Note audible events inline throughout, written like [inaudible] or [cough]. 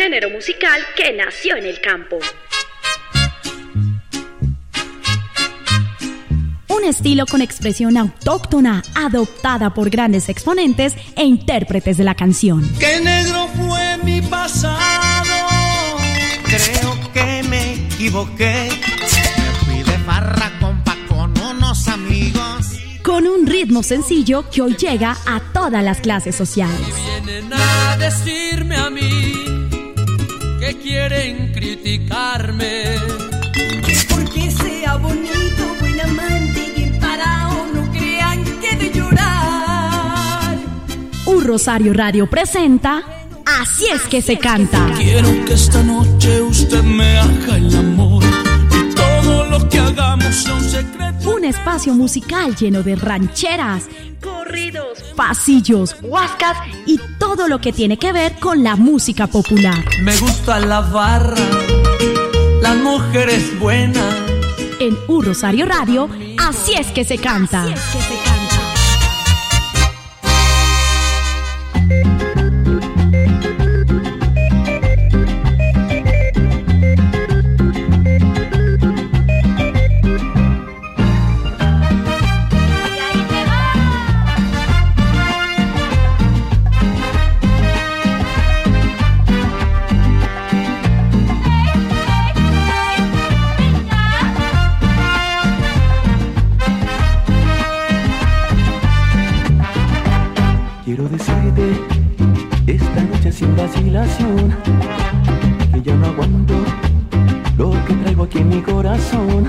género musical que nació en el campo. Un estilo con expresión autóctona, adoptada por grandes exponentes e intérpretes de la canción. ¡Qué negro fue mi pasado! Creo que me equivoqué. Me fui de farra, compa, con unos amigos. Con un ritmo sencillo que hoy llega a todas las clases sociales. Vienen a decirme Rosario Radio presenta Así es que se canta. Quiero que esta noche usted me haga el amor y todo lo que hagamos sea un secreto. Un espacio musical lleno de rancheras, Corridos, pasillos, huascas y todo lo que tiene que ver con la música popular. Me gusta la barra, las mujeres buenas. En Un Rosario Radio, Así es que se canta. Así es que se canta. Quiero decirte esta noche sin vacilación que ya no aguanto lo que traigo aquí en mi corazón.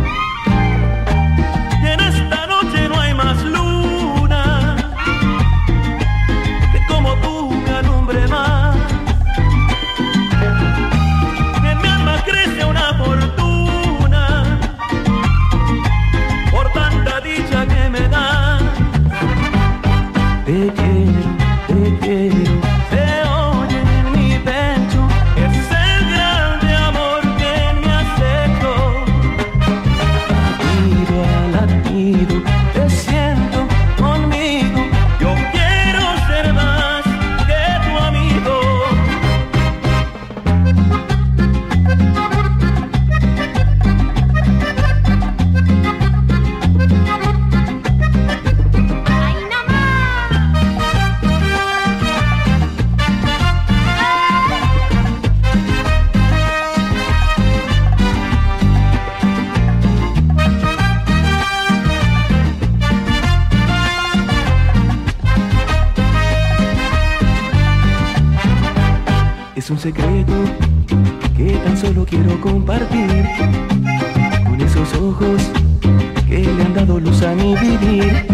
Dado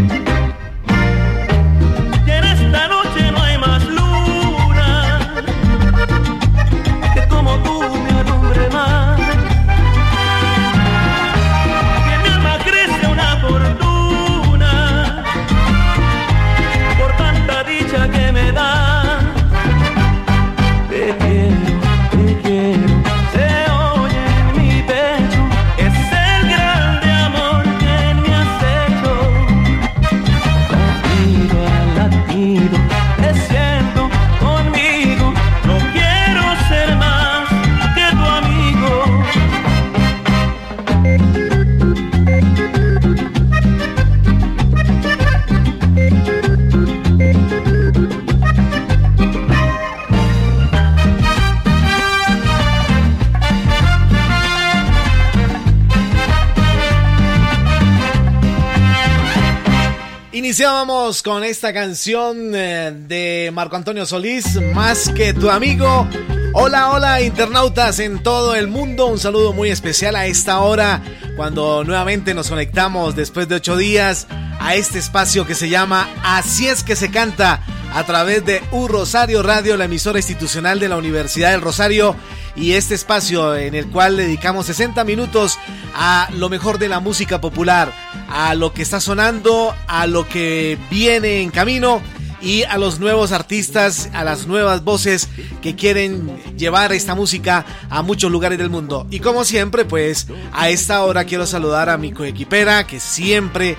Iniciábamos con esta canción eh, de Marco Antonio Solís, Más que tu amigo. Hola, hola internautas en todo el mundo. Un saludo muy especial a esta hora cuando nuevamente nos conectamos después de ocho días a este espacio que se llama Así es que se canta a través de U Rosario Radio, la emisora institucional de la Universidad del Rosario y este espacio en el cual dedicamos 60 minutos a lo mejor de la música popular, a lo que está sonando, a lo que viene en camino y a los nuevos artistas, a las nuevas voces que quieren llevar esta música a muchos lugares del mundo. Y como siempre, pues a esta hora quiero saludar a mi coequipera que siempre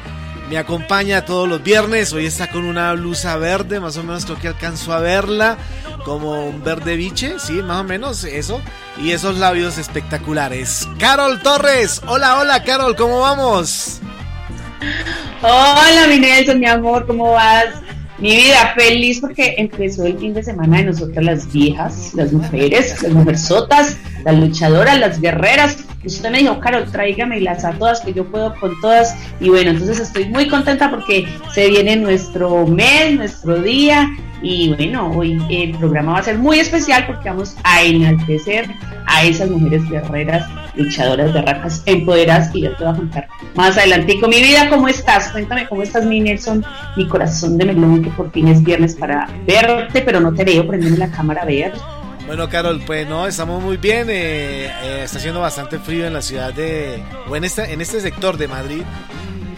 me acompaña todos los viernes. Hoy está con una blusa verde, más o menos creo que alcanzo a verla, como un verde biche, sí, más o menos eso. Y esos labios espectaculares. Carol Torres, hola, hola Carol, ¿cómo vamos? Hola, mi Nelson, mi amor, ¿cómo vas? Mi vida feliz porque empezó el fin de semana de nosotras las viejas, las mujeres, las mujerzotas, las luchadoras, las guerreras. Usted me dijo, Carol, las a todas, que yo puedo con todas. Y bueno, entonces estoy muy contenta porque se viene nuestro mes, nuestro día. Y bueno, hoy el programa va a ser muy especial porque vamos a enaltecer a esas mujeres guerreras luchadoras de racas empoderadas y yo te voy a contar más adelante. mi vida, ¿cómo estás? Cuéntame cómo estás, mi Nelson, mi corazón de melón, que por fin es viernes para verte, pero no te veo, prendeme la cámara a ver. Bueno, Carol, pues no, estamos muy bien. Eh, eh, está haciendo bastante frío en la ciudad de. o en este, en este sector de Madrid,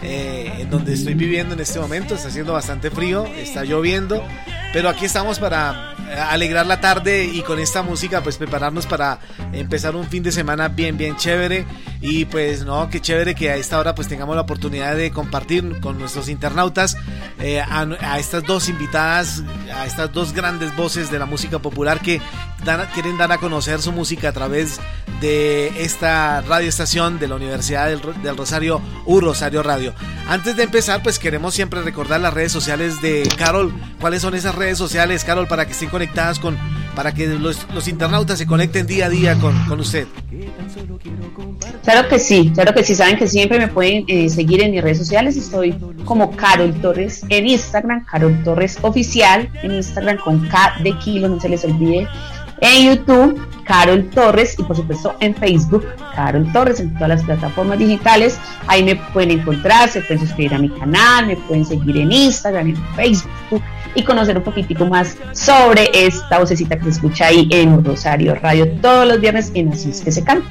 eh, en donde estoy viviendo en este momento. Está haciendo bastante frío, está lloviendo, pero aquí estamos para alegrar la tarde y con esta música pues prepararnos para empezar un fin de semana bien bien chévere. Y pues no, qué chévere que a esta hora pues tengamos la oportunidad de compartir con nuestros internautas eh, a, estas dos invitadas, a estas dos grandes voces de la música popular que quieren dar a conocer su música a través de esta radioestación de la Universidad del, Rosario, U Rosario Radio. Antes de empezar pues queremos siempre recordar las redes sociales de Carol. ¿Cuáles son esas redes sociales, Carol, para que estén conectadas con, para que los, los internautas se conecten día a día con, con usted? Claro que sí, claro que sí, saben que siempre me pueden eh, seguir en mis redes sociales, estoy como Carol Torres en Instagram, Carol Torres Oficial en Instagram con K de kilo, no se les olvide, en YouTube, Carol Torres y por supuesto en Facebook, Carol Torres, en todas las plataformas digitales, ahí me pueden encontrar, se pueden suscribir a mi canal, me pueden seguir en Instagram, en Facebook y conocer un poquitico más sobre esta vocecita que se escucha ahí en Rosario Radio todos los viernes en Así es que se canta.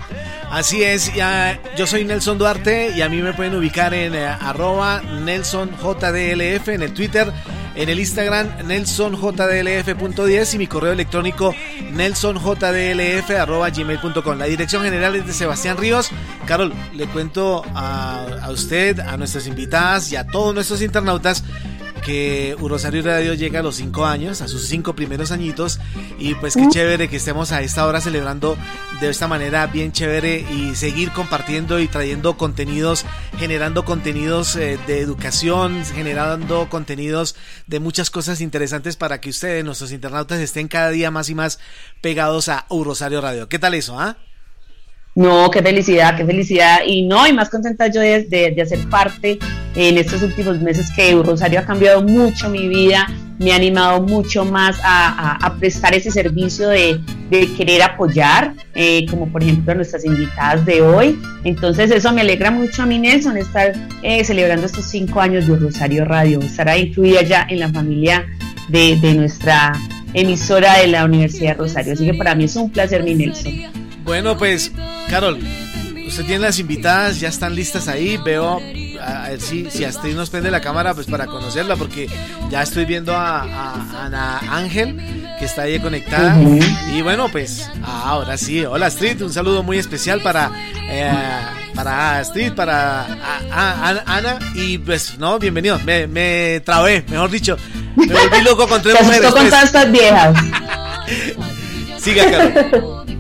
Así es, ya, yo soy Nelson Duarte y a mí me pueden ubicar en eh, arroba NelsonJDLF en el Twitter, en el Instagram nelsonjdlf.10 y mi correo electrónico nelsonjdlf arroba gmail.com. La dirección general es de Sebastián Ríos. Carol, le cuento a usted, a nuestras invitadas y a todos nuestros internautas que Rosario Radio llega a los cinco años, a sus cinco primeros añitos, y pues qué chévere que estemos a esta hora celebrando de esta manera bien chévere y seguir compartiendo y trayendo contenidos, generando contenidos eh, de educación, generando contenidos de muchas cosas interesantes para que ustedes, nuestros internautas, estén cada día más y más pegados a Rosario Radio. ¿Qué tal eso, ah? No, qué felicidad, qué felicidad. Y no, y más contenta yo de, de, hacer parte en estos últimos meses que Rosario ha cambiado mucho mi vida, me ha animado mucho más a, prestar ese servicio de, querer apoyar, eh, como por ejemplo nuestras invitadas de hoy. Entonces eso me alegra mucho a mí, Nelson, estar eh, celebrando estos cinco años de Rosario Radio, estar incluida ya en la familia de, de nuestra emisora de la Universidad de Rosario. Así que para mí es un placer, mi Nelson. Bueno, pues, Carol, usted tiene las invitadas, ya están listas ahí. Veo, a ver si, si Astrid nos prende la cámara, pues para conocerla, porque ya estoy viendo a, Ana Ángel, que está ahí conectada. Y bueno, pues, ahora sí. Hola Astrid, un saludo muy especial para, eh, para Astrid, para Ana. Y pues, no, bienvenido. Me, me trabé, mejor dicho. Me volví loco con tres [laughs] mujeres. con pues. todas estas viejas. [laughs] Siga, Carol. [laughs]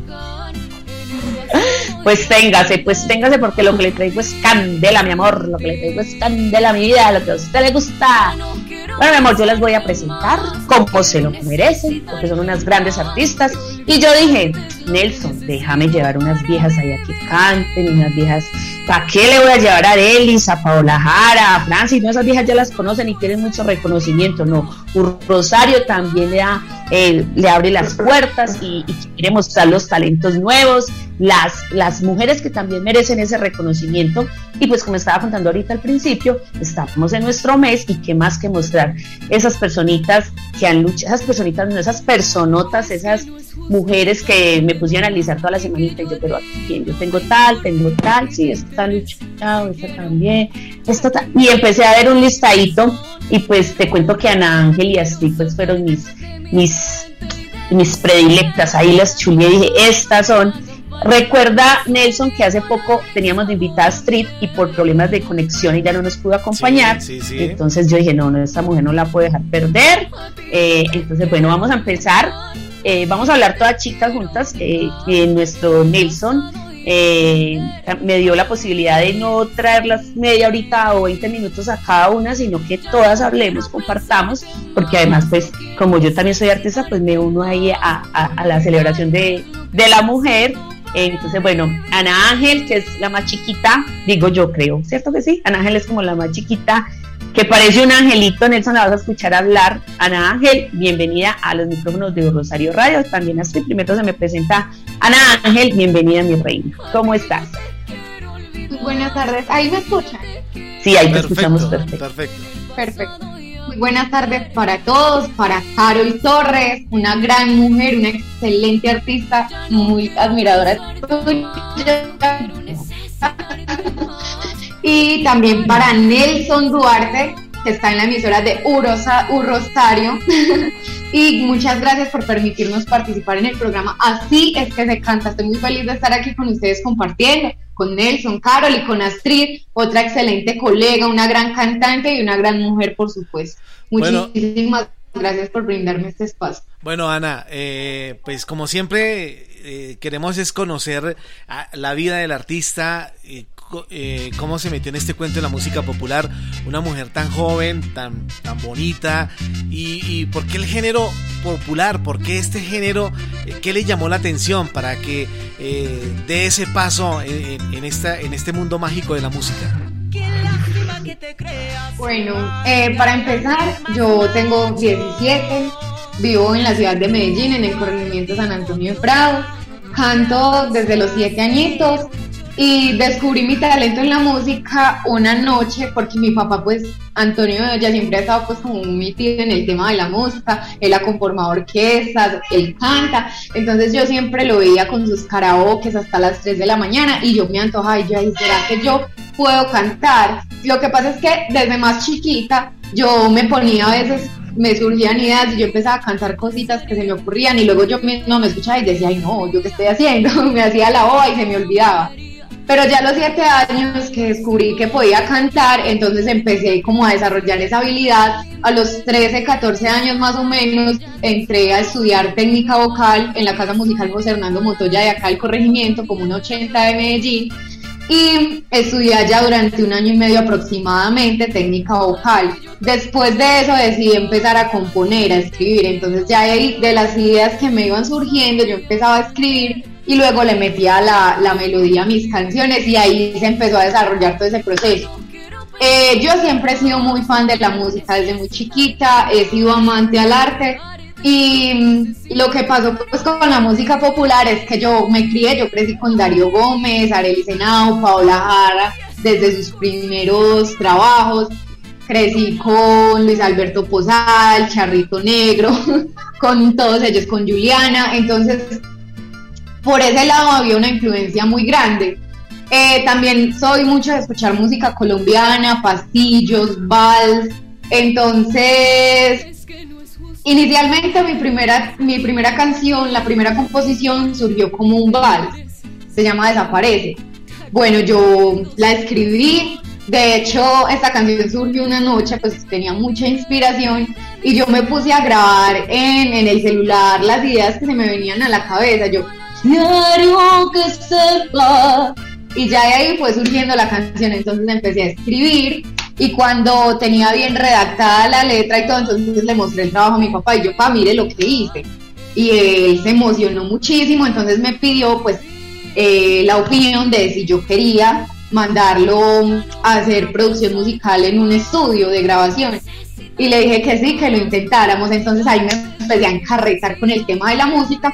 Pues téngase, pues téngase porque lo que le traigo es candela, mi amor, lo que le traigo es candela, mi vida, lo que a usted le gusta. Bueno, mi amor, yo les voy a presentar como se lo merecen, porque son unas grandes artistas. Y yo dije, Nelson, déjame llevar unas viejas allá que canten, unas viejas, ¿para qué le voy a llevar a Delis, a Paola Jara, a Francis? No, esas viejas ya las conocen y tienen mucho reconocimiento, no. Rosario también le, da, eh, le abre las puertas y, y, quiere mostrar los talentos nuevos, las, las mujeres que también merecen ese reconocimiento. Y pues como estaba contando ahorita al principio, estamos en nuestro mes y qué más que mostrar esas personitas que han luchado, esas personitas, no esas personotas, esas mujeres que me pusieron a analizar toda la semanita y yo, pero aquí yo tengo tal, tengo tal, sí, esta está luchado, esta también, esta y empecé a ver un listadito y pues te cuento que Ana Ángel y Astrid pues fueron mis, mis, mis predilectas, ahí las chulé y dije, estas son. Recuerda, Nelson, que hace poco teníamos de invitada a Street y por problemas de conexión ella no nos pudo acompañar. Sí, sí, sí. Entonces yo dije, no, no, esta mujer no la puedo dejar perder. Eh, entonces, bueno, vamos a empezar. Eh, vamos a hablar todas chicas juntas. Eh, nuestro Nelson eh, me dio la posibilidad de no traerlas media horita o 20 minutos a cada una, sino que todas hablemos, compartamos, porque además, pues, como yo también soy artista, pues me uno ahí a, a, a la celebración de, de la mujer entonces, bueno, Ana Ángel, que es la más chiquita, digo yo creo, ¿cierto que sí? Ana Ángel es como la más chiquita, que parece un angelito, Nelson, la vas a escuchar hablar. Ana Ángel, bienvenida a los micrófonos de Rosario Radio, también así, primero se me presenta Ana Ángel, bienvenida mi reina. ¿Cómo estás? Buenas tardes, ¿ahí me escuchan? Sí, ahí te escuchamos perfecto. Perfecto. Perfecto. Buenas tardes para todos, para Carol Torres, una gran mujer, una excelente artista, muy admiradora y también para Nelson Duarte, que está en la emisora de Urosa, Urosario. Y muchas gracias por permitirnos participar en el programa. Así es que se canta. Estoy muy feliz de estar aquí con ustedes compartiendo, con Nelson, Carol y con Astrid, otra excelente colega, una gran cantante y una gran mujer, por supuesto. Muchísimas gracias por brindarme este espacio. Bueno, Ana, eh, pues como siempre eh, queremos es conocer a, la vida del artista, eh, eh, cómo se metió en este cuento de la música popular, una mujer tan joven, tan, tan bonita, y, y por qué el género popular, por qué este género, eh, qué le llamó la atención para que eh, dé ese paso en, en, esta, en este mundo mágico de la música. Bueno, eh, para empezar, yo tengo 17, vivo en la ciudad de Medellín, en el corregimiento San Antonio de Prado, canto desde los 7 añitos y descubrí mi talento en la música una noche porque mi papá pues Antonio ya siempre ha estado pues como metido en el tema de la música, él ha conformado orquestas, él canta, entonces yo siempre lo veía con sus karaokes hasta las 3 de la mañana y yo me antojaba y yo ¿será que yo puedo cantar? Lo que pasa es que desde más chiquita yo me ponía a veces me surgían ideas y yo empezaba a cantar cositas que se me ocurrían y luego yo no me escuchaba y decía, ay no, ¿yo qué estoy haciendo? [laughs] me hacía la boba y se me olvidaba. Pero ya a los siete años que descubrí que podía cantar, entonces empecé como a desarrollar esa habilidad. A los 13, 14 años más o menos entré a estudiar técnica vocal en la Casa Musical José Hernando Motoya de acá el corregimiento, como un 80 de Medellín. Y estudié allá durante un año y medio aproximadamente técnica vocal. Después de eso decidí empezar a componer, a escribir. Entonces ya de las ideas que me iban surgiendo, yo empezaba a escribir y luego le metía la, la, melodía a mis canciones y ahí se empezó a desarrollar todo ese proceso. Eh, yo siempre he sido muy fan de la música desde muy chiquita, he sido amante al arte y lo que pasó pues con la música popular es que yo me crié, yo crecí con Darío Gómez, Arely Senao, Paola Jara, desde sus primeros trabajos, crecí con Luis Alberto Posal, Charrito Negro, [laughs] con todos ellos, con Juliana, entonces por ese lado había una influencia muy grande. Eh, también soy mucho de escuchar música colombiana, pastillos, vals. Entonces, inicialmente mi primera, mi primera canción, la primera composición surgió como un vals. Se llama Desaparece. Bueno, yo la escribí. De hecho, esta canción surgió una noche, pues tenía mucha inspiración y yo me puse a grabar en, en el celular las ideas que se me venían a la cabeza. Yo diario que sepa. Y ya de ahí fue surgiendo la canción, entonces empecé a escribir y cuando tenía bien redactada la letra y todo, entonces le mostré el trabajo a mi papá y yo, pa, mire lo que hice. y él se emocionó muchísimo, entonces me pidió pues eh, la opinión de si yo quería mandarlo a hacer producción musical en un estudio de grabación. Y le dije que sí, que lo intentáramos. Entonces ahí me empecé a encarretar con el tema de la música.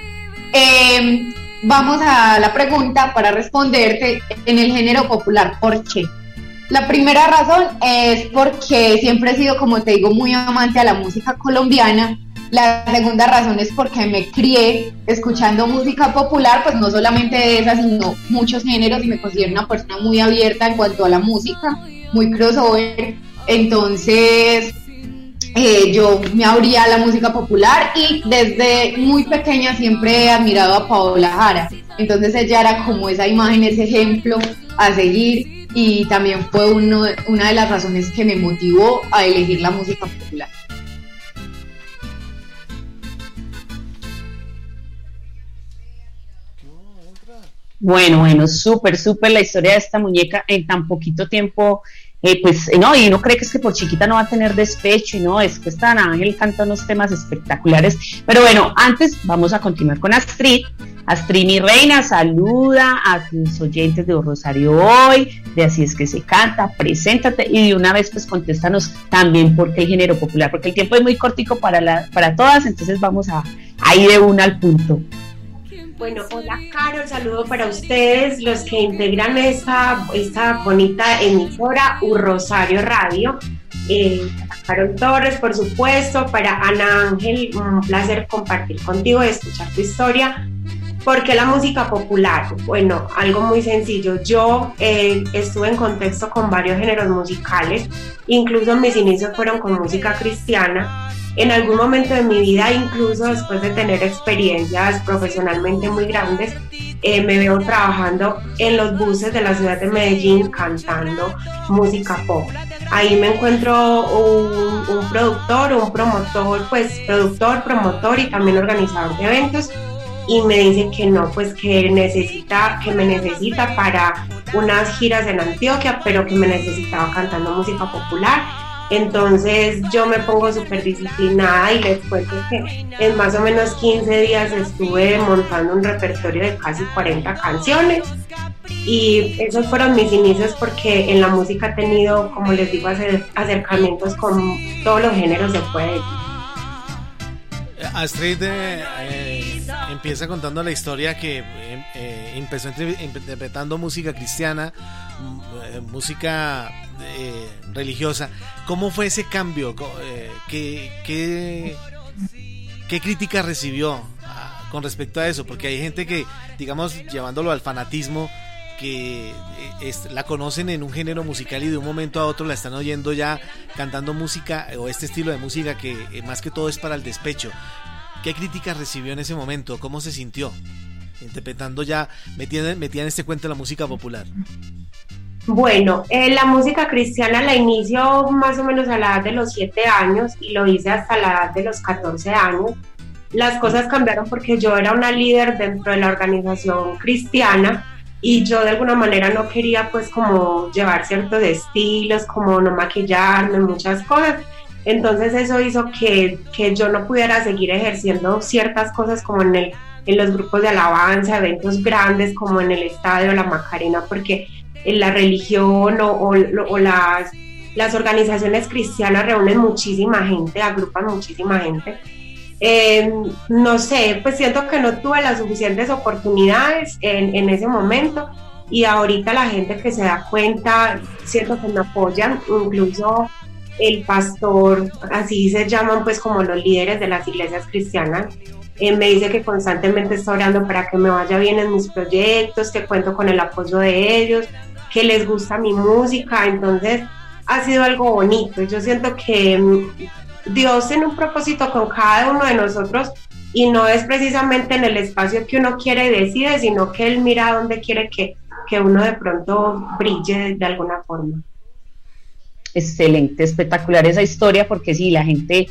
Em, vamos a la pregunta para responderte en el género popular. ¿Por qué? La primera razón es porque siempre he sido, como te digo, muy amante a la música colombiana la segunda razón es porque me crié escuchando música popular, pues no solamente de esa, sino muchos géneros y me considero una persona muy abierta en cuanto a la música, muy crossover. Entonces, eh, yo me abría a la música popular y desde muy pequeña siempre he admirado a Paola Jara. Entonces ella era como esa imagen, ese ejemplo a seguir y también fue una de las razones que me motivó a elegir la música popular. Bueno, bueno, súper, súper la historia de esta muñeca en tan poquito tiempo. Eh, pues no, y uno cree que es que por chiquita no va a tener despecho y no, es que esta Ángel canta unos temas espectaculares. Pero bueno, antes vamos a continuar con Astrid. Astrid, mi reina, saluda a tus oyentes de Rosario hoy, de Así es que se canta, preséntate y de una vez pues contéstanos también por qué el género popular, porque el tiempo es muy cortico para, la, para todas, entonces vamos a, a ir de una al punto. Bueno, hola Carol, saludo para ustedes, los que integran esta, esta bonita emisora U Rosario Radio. Eh, Carol Torres, por supuesto, para Ana Ángel, un placer compartir contigo y escuchar tu historia. ¿Por qué la música popular? Bueno, algo muy sencillo. Yo eh, estuve en contexto con varios géneros musicales, incluso mis inicios fueron con música cristiana en algún momento de mi vida, incluso después de tener experiencias profesionalmente muy grandes, eh, me veo trabajando en los buses de la ciudad de Medellín cantando música pop. Ahí me encuentro un, un productor, un promotor, pues productor, promotor y también organizador de eventos y me dice que no, pues que necesita, que me necesita para unas giras en Antioquia, pero que me necesitaba cantando música popular entonces yo me pongo súper disciplinada y les cuento que en más o menos 15 días estuve montando un repertorio de casi 40 canciones. Y esos fueron mis inicios porque en la música he tenido, como les digo, acercamientos con todos los géneros de puede Astrid eh, eh, empieza contando la historia que eh, empezó interpretando música cristiana, música religiosa. ¿Cómo fue ese cambio? ¿Qué, qué, qué crítica recibió ah, con respecto a eso? Porque hay gente que, digamos, llevándolo al fanatismo, que eh, la conocen en un género musical y de un momento a otro la están oyendo ya cantando música o este estilo de música que eh, más que todo es para el despecho. ¿Qué críticas recibió en ese momento? ¿Cómo se sintió? Interpretando ya, metida, metida en este cuento la música popular. Bueno, eh, la música cristiana la inicio más o menos a la edad de los 7 años y lo hice hasta la edad de los 14 años. Las cosas cambiaron porque yo era una líder dentro de la organización cristiana y yo de alguna manera no quería pues como llevar ciertos estilos, como no maquillarme, muchas cosas. Entonces eso hizo que, que yo no pudiera seguir ejerciendo ciertas cosas como en, el, en los grupos de alabanza, eventos grandes como en el Estadio La Macarena, porque en la religión o, o, o las, las organizaciones cristianas reúnen muchísima gente, agrupan muchísima gente eh, no sé, pues siento que no tuve las suficientes oportunidades en, ese momento y ahorita la gente que se da cuenta, siento que me apoyan, incluso el pastor, así se llaman pues como los líderes de las iglesias cristianas, eh, me dice que constantemente está orando para que me vaya bien en mis proyectos, que cuento con el apoyo de ellos, que les gusta mi música, entonces ha sido algo bonito. Yo siento que Dios tiene un propósito con cada uno de nosotros y no es precisamente en el espacio que uno quiere y decide, sino que Él mira dónde quiere que, que uno de pronto brille de alguna forma. Excelente, espectacular esa historia, porque sí, la gente,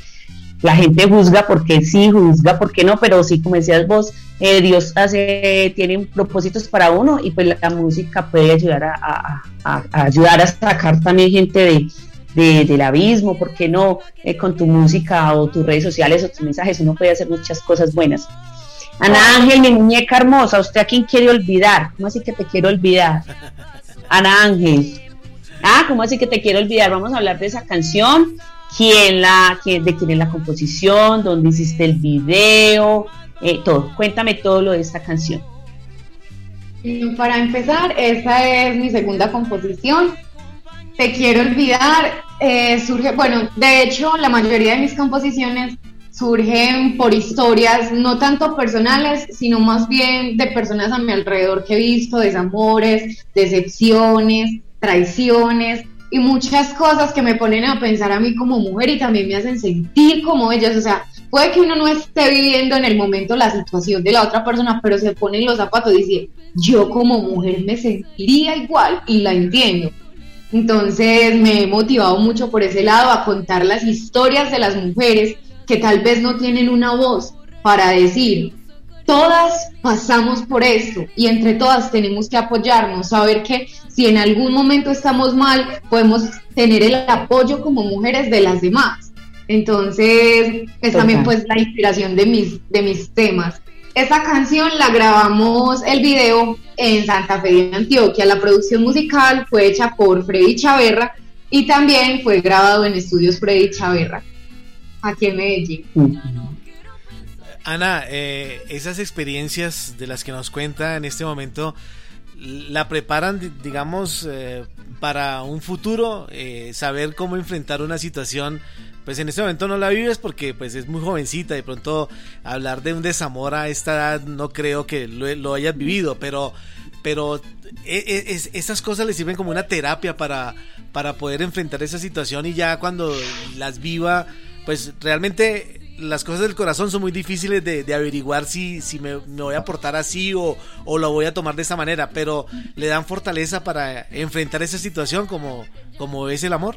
la gente juzga porque sí, juzga porque no, pero sí, como decías vos, eh, Dios hace, tiene propósitos para uno y pues la, música puede ayudar a, a, ayudar a sacar también gente de, del abismo, ¿por qué no eh, con tu música o tus redes sociales o tus mensajes? Uno puede hacer muchas cosas buenas. Ana Ángel, mi muñeca hermosa, ¿usted a quién quiere olvidar? ¿Cómo así que te quiero olvidar? Ana Ángel. Ah, ¿cómo así que te quiero olvidar? Vamos a hablar de esa canción. ¿Quién la, quién, de quién es la composición? ¿Dónde hiciste el video? Eh, todo. Cuéntame todo lo de esta canción. Para empezar, esta es mi segunda composición. Te quiero olvidar. Eh, surge, bueno, de hecho, la mayoría de mis composiciones surgen por historias no tanto personales, sino más bien de personas a mi alrededor que he visto, desamores, decepciones, traiciones y muchas cosas que me ponen a pensar a mí como mujer y también me hacen sentir como ellas. O sea, puede que uno no esté viviendo en el momento la situación de la otra persona, pero se pone en los zapatos y dice, yo como mujer me sentiría igual y la entiendo. Entonces me he motivado mucho por ese lado a contar las historias de las mujeres que tal vez no tienen una voz para decir, todas pasamos por esto y entre todas tenemos que apoyarnos, saber que si en algún momento estamos mal, podemos tener el apoyo como mujeres de las demás. Entonces, es también pues la inspiración de mis, de mis temas. Esta canción la grabamos el video en Santa Fe de Antioquia. La producción musical fue hecha por Freddy Chaverra y también fue grabado en estudios Freddy Chaverra aquí en Medellín. Ana, eh, esas experiencias de las que nos cuenta en este momento, ¿la preparan, digamos, eh, para un futuro? Eh, saber cómo enfrentar una situación, pues en este momento no la vives porque pues es muy jovencita, de pronto hablar de un desamor a esta edad no creo que lo, hayas vivido, pero pero esas cosas le sirven como una terapia para, para poder enfrentar esa situación y ya cuando las viva pues realmente las cosas del corazón son muy difíciles de, averiguar si, si me, voy a portar así o, lo voy a tomar de esa manera, pero le dan fortaleza para enfrentar esa situación como, como es el amor.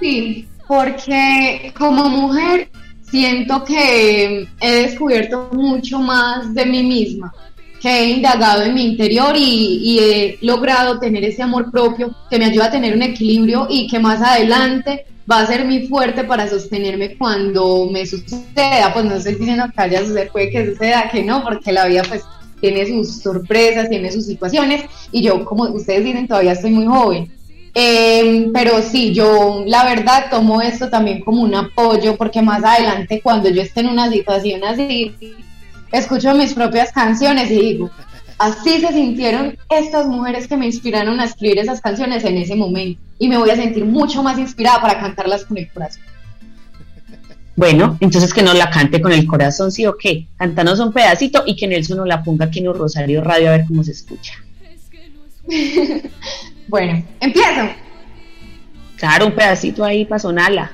Sí, porque como mujer siento que he descubierto mucho más de mí misma, que he indagado en mi interior y, he logrado tener ese amor propio que me ayuda a tener un equilibrio y que más adelante va a ser muy fuerte para sostenerme cuando me suceda, pues no estoy diciendo que vaya a puede que suceda, que no, porque la vida pues tiene sus sorpresas, tiene sus situaciones y yo, como ustedes dicen, todavía estoy muy joven. Em, pero sí, yo la verdad tomo esto también como un apoyo porque más adelante cuando yo esté en una situación así, escucho mis propias canciones y digo, Así se sintieron estas mujeres que me inspiraron a escribir esas canciones en ese momento. Y me voy a sentir mucho más inspirada para cantarlas con el corazón. Bueno, entonces que nos la cante con el corazón, sí o qué. Cantanos un pedacito y que Nelson nos la ponga aquí en un Rosario Radio a ver cómo se escucha. [laughs] bueno, empiezo. Claro, un pedacito ahí para sonarla.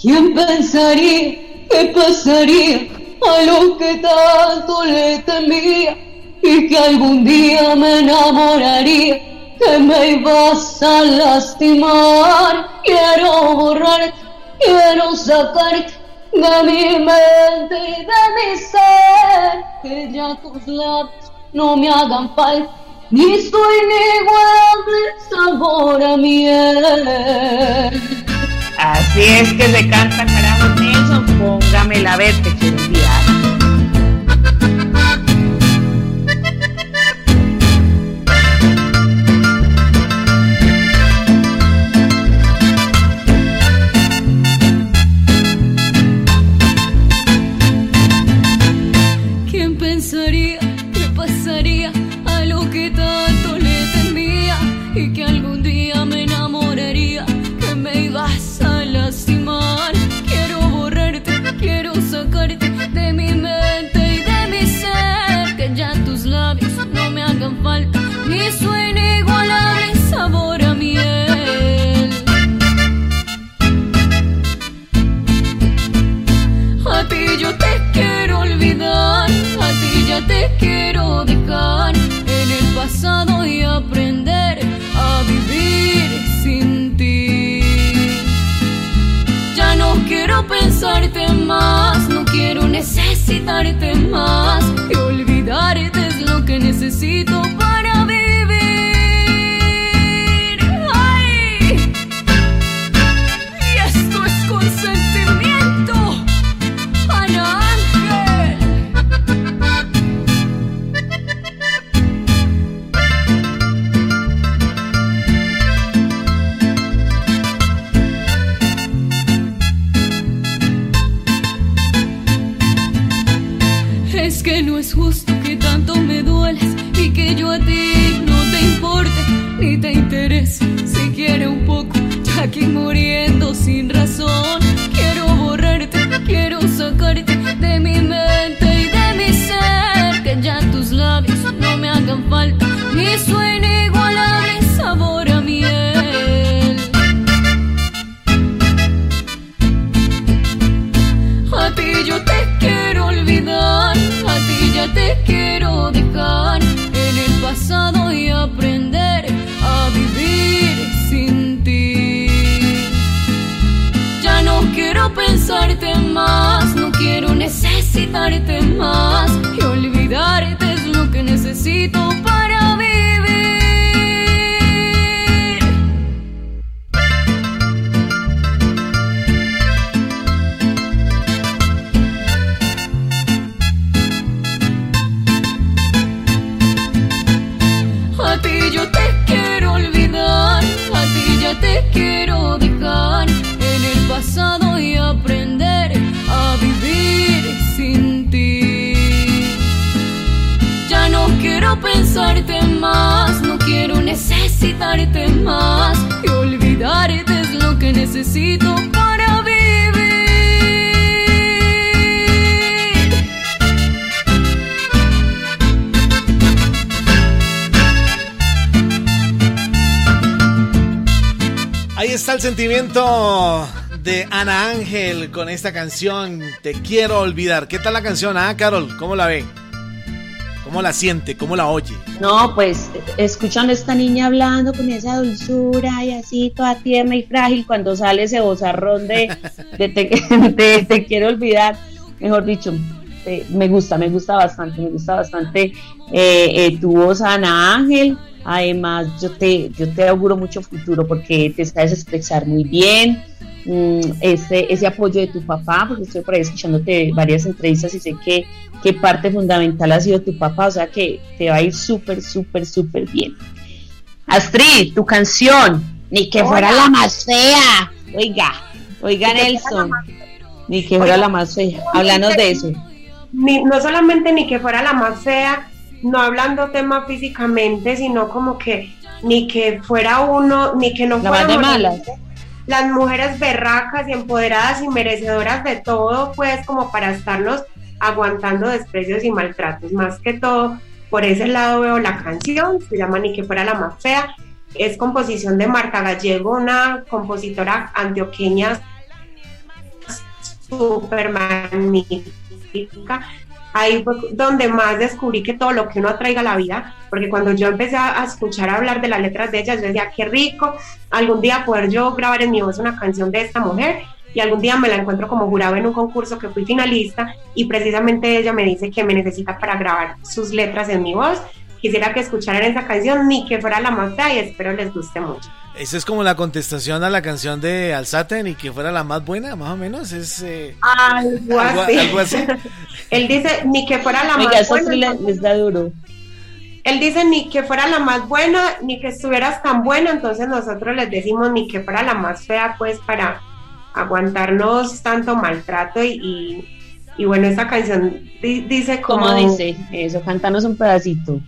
¿Quién pensaría qué pasaría a lo que tanto le temía? y que algún día me enamoraría, que me ibas a lastimar. Quiero borrar, quiero sacarte de mi mente y de mi ser, que ya tus labios no me hagan falta. Ni soy inigualable sabor a miel. Así es que se canta, carajo, Nelson. Póngame la verte, quiero sin razón. Quiero borrarte, quiero sacarte de mi mente y de mi ser, que ya tus labios no me hagan falta ni suene quiero pensarte más, no quiero necesitarte más y olvidarte es lo que necesito quiero pensarte más, no quiero necesitarte más y olvidarte es lo que necesito para vivir. Ahí está el sentimiento de Ana Ángel con esta canción Te quiero olvidar. ¿Qué tal la canción, ah, Carol? ¿Cómo la ve? ¿Cómo la siente? ¿Cómo la oye? No, pues escuchando a esta niña hablando con esa dulzura y así toda tierna y frágil cuando sale ese bozarrón de, [laughs] de te, [laughs] de te quiero olvidar, mejor dicho, eh, me gusta, me gusta bastante, me gusta bastante eh, eh, tu voz, Ana Ángel. Además, yo te, yo te auguro mucho futuro porque te sabes expresar muy bien. Mm, ese, ese apoyo de tu papá, porque estoy por ahí escuchándote varias entrevistas y sé que, que parte fundamental ha sido tu papá, o sea que te va a ir súper, súper, súper bien. Astrid, tu canción, ni que fuera la más fea. Oiga, oiga Ni fuera Nelson, ni que fuera Oiga, la más fea. Háblanos de eso. Ni, no solamente ni que fuera la más fea, no hablando tema físicamente, sino como que ni que fuera uno, ni que no La más de malas. Las mujeres berracas y empoderadas y merecedoras de todo, pues como para estarnos aguantando desprecios y maltratos. Más que todo, por ese lado veo la canción, se llama Ni que fuera la más fea. Es composición de Marta Gallego, una compositora antioqueña súper magnífica. Ahí fue donde más descubrí que todo lo que uno atraiga a la vida, porque cuando yo empecé a escuchar hablar de las letras de ella, yo decía, qué rico, algún día poder yo grabar en mi voz una canción de esta mujer y algún día me la encuentro como jurado en un concurso que fui finalista y precisamente ella me dice que me necesita para grabar sus letras en mi voz. Quisiera que escucharan esa canción, ni que fuera la más fea y espero les guste mucho. Esa es como la contestación a la canción de Alzate, ni que fuera la más buena, más o menos. Es eh, Algo algo, así. algo así. [laughs] Él dice, ni que fuera la Oiga, más eso sí buena. le- les da duro. Él dice ni que fuera la más buena, ni que estuvieras tan buena, entonces nosotros les decimos ni que fuera la más fea, pues para aguantarnos tanto maltrato y, y, y bueno, esa canción di- dice como... ¿Cómo dice eso? Cántanos un pedacito.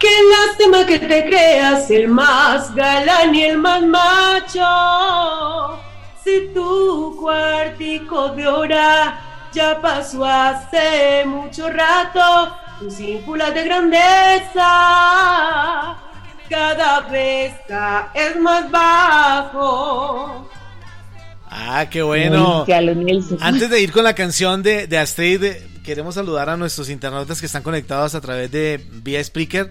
Qué lástima que te creas el más galán y el más macho. Si tu cuartico de hora ya pasó hace mucho rato, tus ínfulas de grandeza cada vez es más bajo. Ah, qué bueno. Antes de ir con la canción de, de Astrid, queremos saludar a nuestros internautas que están conectados a través de vía Spreaker.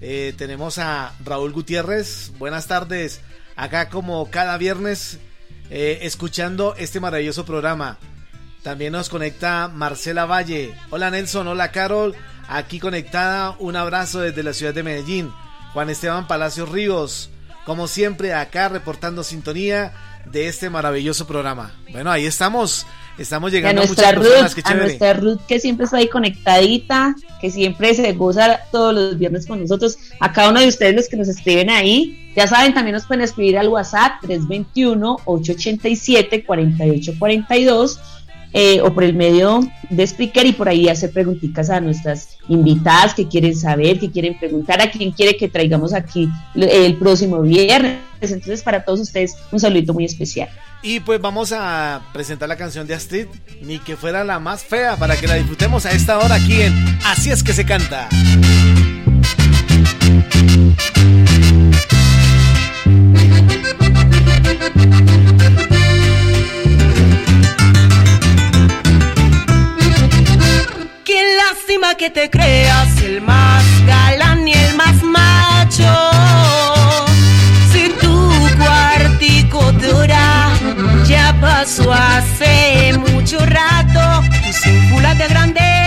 Eh, tenemos a Raúl Gutiérrez. Buenas tardes. Acá como cada viernes, eh, escuchando este maravilloso programa. También nos conecta Marcela Valle. Hola Nelson, hola Carol. Aquí conectada, un abrazo desde la ciudad de Medellín. Juan Esteban Palacios Ríos. Como siempre, acá reportando sintonía de este maravilloso programa. Bueno, ahí estamos. Estamos a llegando a nuestra muchas personas. Ruth, a nuestra Ruth que siempre está ahí conectadita, que siempre se goza todos los viernes con nosotros. A cada uno de ustedes los que nos escriben ahí, ya saben, también nos pueden escribir al WhatsApp 321-887-4842 eh, o por el medio de Speaker y por ahí hacer preguntitas a nuestras invitadas que quieren saber, que quieren preguntar, a quien quiere que traigamos aquí el próximo viernes. Entonces, para todos ustedes, un saludito muy especial. Y pues vamos a presentar la canción de Astrid, ni que fuera la más fea, para que la disfrutemos a esta hora aquí en Así es que se canta. lástima que te creas el más galán y el más macho. Hace mucho rato, sin cula de grandeza,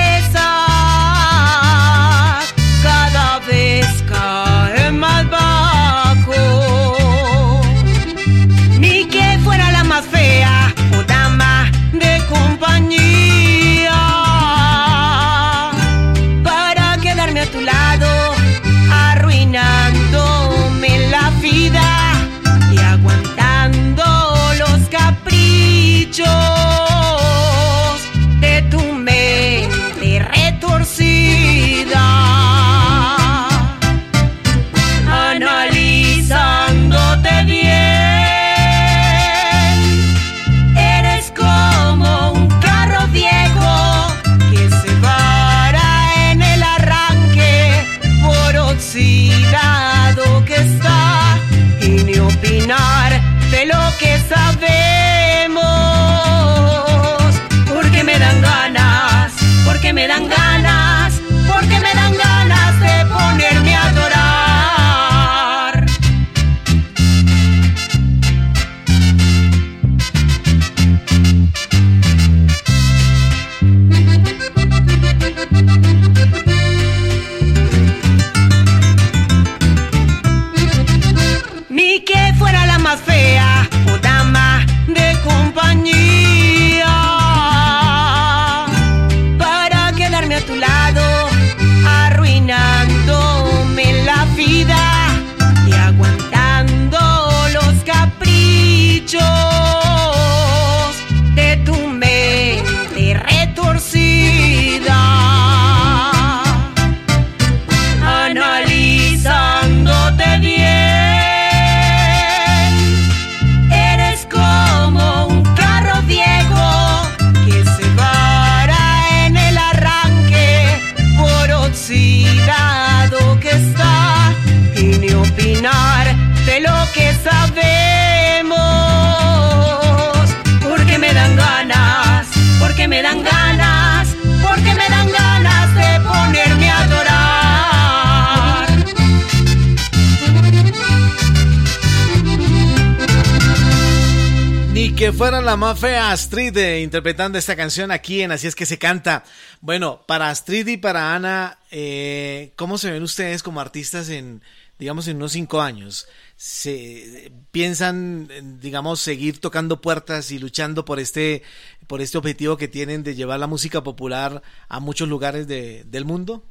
fuera la más fea Astrid eh, interpretando esta canción aquí en Así es que se canta. Bueno, para Astrid y para Ana, eh, ¿cómo se ven ustedes como artistas en, digamos, en unos cinco años? ¿Se piensan, digamos, seguir tocando puertas y luchando por este, por este objetivo que tienen de llevar la música popular a muchos lugares del mundo?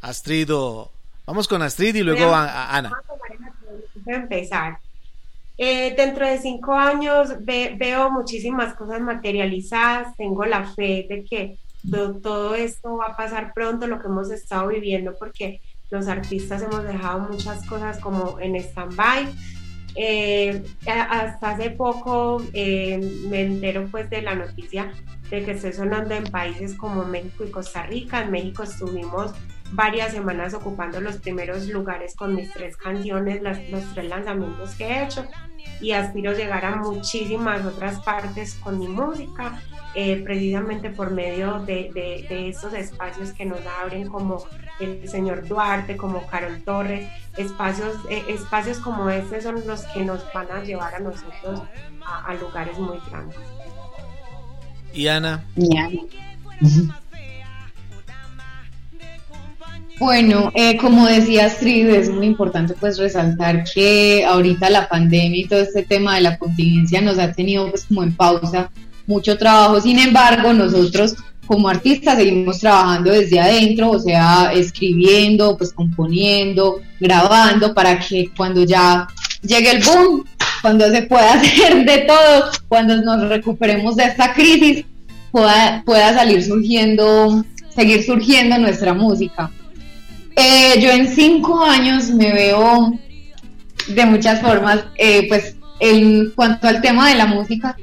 Astrid o... Vamos con Astrid y luego a, Ana. Voy a empezar. Eh, dentro de cinco años veo muchísimas cosas materializadas, tengo la fe de que todo, esto va a pasar pronto, lo que hemos estado viviendo, porque los artistas hemos dejado muchas cosas como en stand-by. Eh, hasta hace poco eh, me entero pues de la noticia de que estoy sonando en países como México y Costa Rica. En México estuvimos varias semanas ocupando los primeros lugares con mis tres canciones, los tres lanzamientos que he hecho y aspiro llegar a muchísimas otras partes con mi música, eh, precisamente por medio de, de, estos espacios que nos abren como el señor Duarte, como Carol Torres, espacios, eh, espacios como este son los que nos van a llevar a nosotros a, lugares muy grandes. ¿Y Ana? Bueno, eh, como decía Astrid, es muy importante pues resaltar que ahorita la pandemia y todo este tema de la contingencia nos ha tenido pues como en pausa mucho trabajo. Sin embargo, nosotros como artistas seguimos trabajando desde adentro, o sea, escribiendo, pues componiendo, grabando para que cuando ya llegue el boom cuando se pueda [laughs] hacer de todo, cuando nos recuperemos de esta crisis, pueda, pueda salir surgiendo, seguir surgiendo nuestra música. Eh, yo en cinco años me veo de muchas formas, eh, pues en cuanto al tema de la música,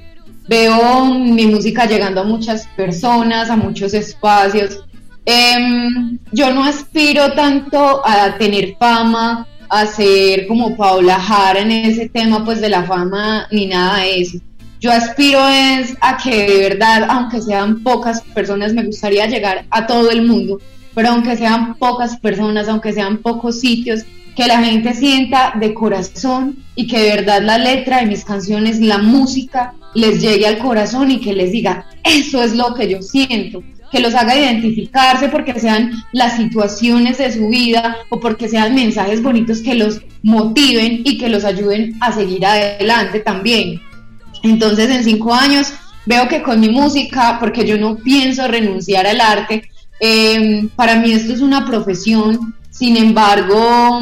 veo mi música llegando a muchas personas, a muchos espacios. Em, yo no aspiro tanto a tener fama, a ser como Paula Jara en ese tema pues de la fama ni nada de eso. Yo aspiro es a que de verdad, aunque sean pocas personas, me gustaría llegar a todo el mundo, pero aunque sean pocas personas, aunque sean pocos sitios, que la gente sienta de corazón y que de verdad la letra de mis canciones, la música, les llegue al corazón y que les diga, eso es lo que yo siento, que los haga identificarse porque sean las situaciones de su vida o porque sean mensajes bonitos que los motiven y que los ayuden a seguir adelante también. Entonces en cinco años veo que con mi música, porque yo no pienso renunciar al arte, em, para mí esto es una profesión sin embargo,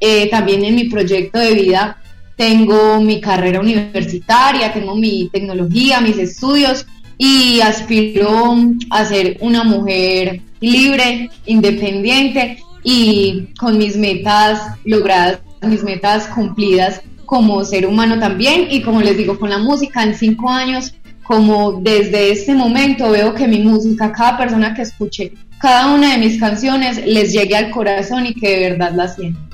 eh, también en mi proyecto de vida tengo mi carrera universitaria, tengo mi tecnología, mis estudios y aspiro a ser una mujer libre, independiente y con mis metas logradas, mis metas cumplidas como ser humano también y como les digo con la música en cinco años como desde este momento veo que mi música, cada persona que escuche cada una de mis canciones les llegue al corazón y que de verdad la sientan.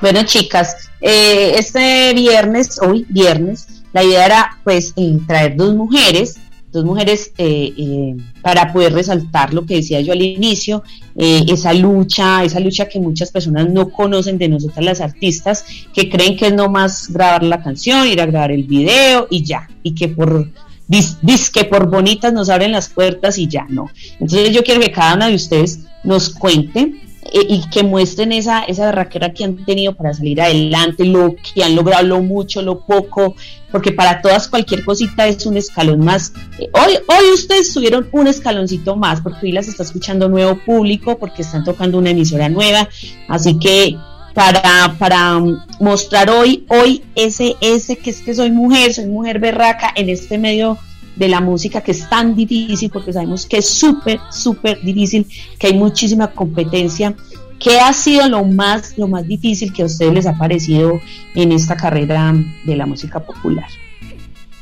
Bueno, chicas, eh, este viernes, hoy viernes, la idea era pues traer dos mujeres, dos mujeres eh, para poder resaltar lo que decía yo al inicio, esa lucha, esa lucha que muchas personas no conocen de nosotras las artistas, que creen que es nomás grabar la canción, ir a grabar el video y ya, y que por que por bonitas nos abren las puertas y ya no. Entonces yo quiero que cada una de ustedes nos cuente eh, y que muestren esa, esa barraquera que han tenido para salir adelante, lo que han logrado, lo mucho, lo poco, porque para todas cualquier cosita es un escalón más. Eh, hoy, hoy ustedes subieron un escaloncito más, porque hoy las está escuchando nuevo público, porque están tocando una emisora nueva, así que para, para mostrar hoy, hoy ese, ese que es que soy mujer, soy mujer berraca en este medio de la música que es tan difícil, porque sabemos que es súper, súper difícil, que hay muchísima competencia. ¿Qué ha sido lo más, lo más difícil que a ustedes les ha parecido en esta carrera de la música popular?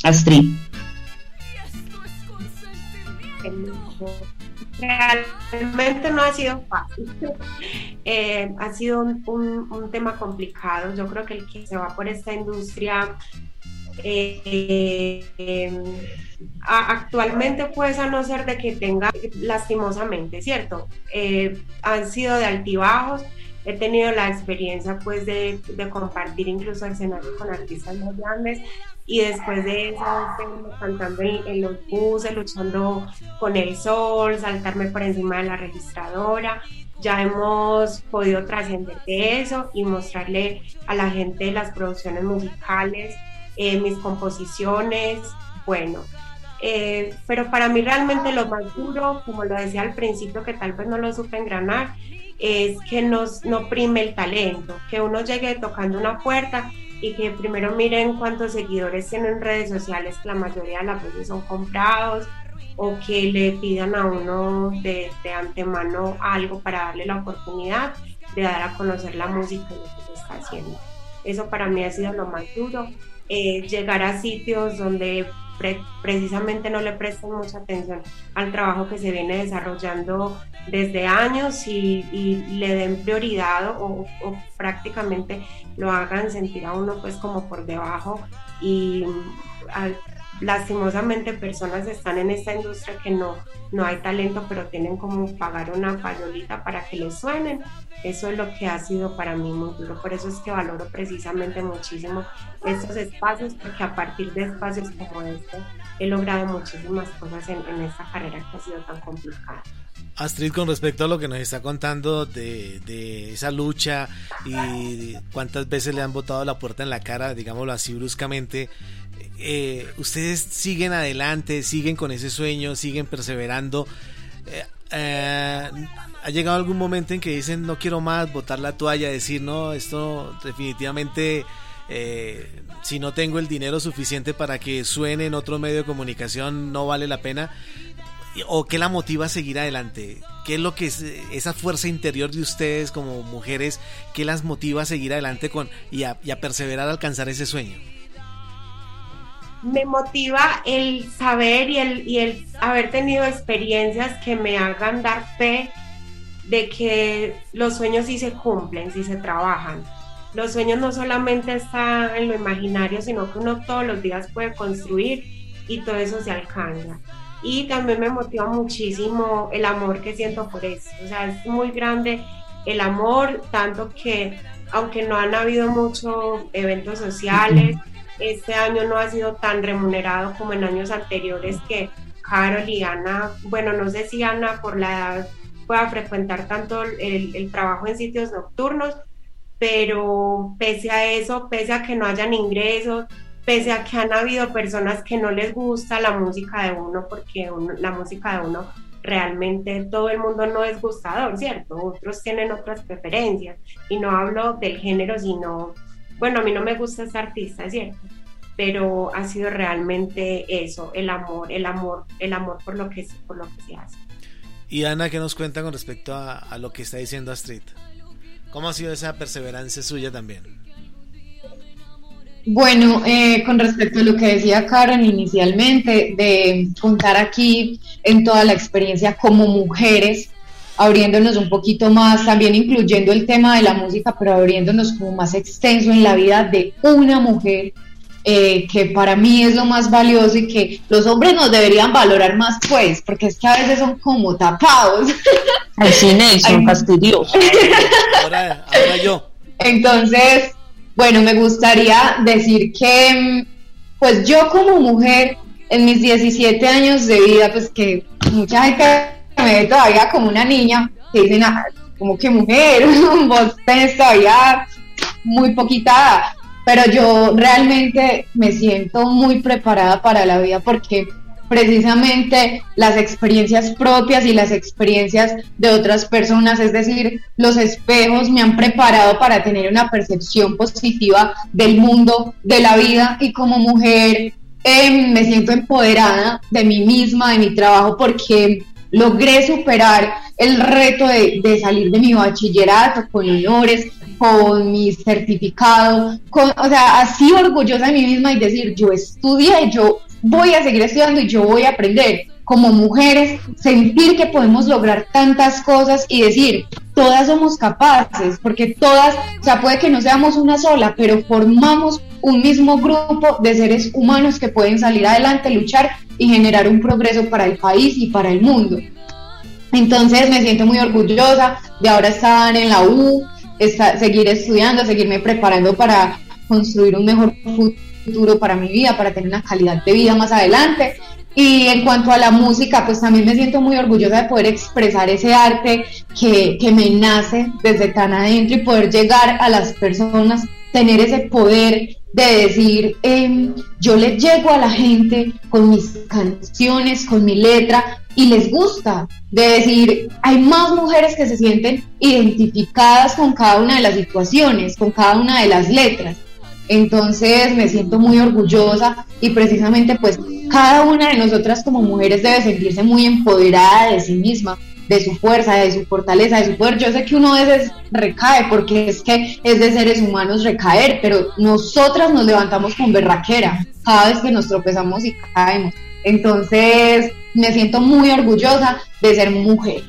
Astrid realmente no ha sido fácil. Eh, ha sido un, tema complicado. Yo creo que el que se va por esta industria eh, actualmente pues a no ser de que tenga lastimosamente, ¿cierto? Eh, han sido de altibajos. He tenido la experiencia pues de, de compartir incluso escenario con artistas más grandes y después de eso cantando en, los buses, luchando con el sol, saltarme por encima de la registradora. Ya hemos podido trascender de eso y mostrarle a la gente las producciones musicales, eh, mis composiciones, bueno. Eh, pero para mí realmente lo más duro, como lo decía al principio, que tal vez no lo supe engranar, es que nos, no prime el talento, que uno llegue tocando una puerta y que primero miren cuántos seguidores tienen redes sociales, que la mayoría de las veces son comprados, o que le pidan a uno de, de, antemano algo para darle la oportunidad de dar a conocer la música y lo que se está haciendo. Eso para mí ha sido lo más duro, eh, llegar a sitios donde precisamente no le presten mucha atención al trabajo que se viene desarrollando desde años y, le den prioridad o, prácticamente lo hagan sentir a uno pues como por debajo y lastimosamente personas están en esta industria que no, no hay talento pero tienen como pagar una payolita para que les suenen eso es lo que ha sido para mí muy duro. Por eso es que valoro precisamente muchísimo estos espacios, porque a partir de espacios como este he logrado muchísimas cosas en, esta carrera que ha sido tan complicada. Astrid, con respecto a lo que nos está contando de, de, esa lucha y cuántas veces le han botado la puerta en la cara, digámoslo así bruscamente, eh, ustedes siguen adelante, siguen con ese sueño, siguen perseverando. Eh, eh, ha llegado algún momento en que dicen no quiero más, botar la toalla, decir no, esto definitivamente eh, si no tengo el dinero suficiente para que suene en otro medio de comunicación no vale la pena o qué la motiva a seguir adelante? ¿Qué es lo que es esa fuerza interior de ustedes como mujeres, qué las motiva a seguir adelante con y a, perseverar a alcanzar ese sueño? Me motiva el saber y el, y el haber tenido experiencias que me hagan dar fe de que los sueños sí se cumplen, sí se trabajan. Los sueños no solamente están en lo imaginario, sino que uno todos los días puede construir y todo eso se alcanza y también me motiva muchísimo el amor que siento por eso. O sea, es muy grande el amor, tanto que aunque no han habido muchos eventos sociales, este año no ha sido tan remunerado como en años anteriores que Carol y Ana, bueno, no sé si Ana por la edad pueda frecuentar tanto el, el trabajo en sitios nocturnos, pero pese a eso, pese a que no hayan ingresos, pese a que han habido personas que no les gusta la música de uno, porque la música de uno realmente todo el mundo no es gustador, ¿cierto? Otros tienen otras preferencias y no hablo del género, sino, bueno, a mí no me gusta ese artista, ¿cierto? Pero ha sido realmente eso, el amor, el amor, el amor por lo que, por lo que se hace. Y Ana, ¿qué nos cuenta con respecto a, a lo que está diciendo Astrid? ¿Cómo ha sido esa perseverancia suya también? Bueno, eh, con respecto a lo que decía Karen inicialmente, de contar aquí en toda la experiencia como mujeres, abriéndonos un poquito más, también incluyendo el tema de la música, pero abriéndonos como más extenso en la vida de una mujer, eh, que para mí es lo más valioso y que los hombres nos deberían valorar más, pues, porque es que a veces son como tapados. [laughs] Al cine son fastidiosos. ahora yo. Entonces, bueno, me gustaría decir que, pues yo como mujer, en mis 17 años de vida, pues que mucha gente me ve todavía como una niña, que dicen, ah, como que mujer, [laughs] vos tenés todavía muy poquita pero yo realmente me siento muy preparada para la vida porque precisamente las experiencias propias y las experiencias de otras personas, es decir, los espejos me han preparado para tener una percepción positiva del mundo, de la vida. Y como mujer em, me siento empoderada de mí misma, de mi trabajo, porque logré superar el reto de, salir de mi bachillerato con honores, con mi certificado, con, o sea, así orgullosa de mí misma y decir, yo estudié, yo voy a seguir estudiando y yo voy a aprender. Como mujeres, sentir que podemos lograr tantas cosas y decir, todas somos capaces, porque todas, o sea, puede que no seamos una sola, pero formamos un mismo grupo de seres humanos que pueden salir adelante, luchar y generar un progreso para el país y para el mundo. Entonces me siento muy orgullosa de ahora estar en la U, seguir estudiando, seguirme preparando para construir un mejor futuro para mi vida, para tener una calidad de vida más adelante. Y en cuanto a la música, pues también me siento muy orgullosa de poder expresar ese arte que, que me nace desde tan adentro y poder llegar a las personas, tener ese poder de decir, em, yo le llego a la gente con mis canciones, con mi letra y les gusta, de decir, hay más mujeres que se sienten identificadas con cada una de las situaciones, con cada una de las letras. Entonces me siento muy orgullosa y precisamente pues cada una de nosotras como mujeres debe sentirse muy empoderada de sí misma, de su fuerza, de su fortaleza, de su poder. Yo sé que uno a veces recae porque es que es de seres humanos recaer, pero nosotras nos levantamos con berraquera cada vez que nos tropezamos y caemos. Entonces me siento muy orgullosa de ser mujer.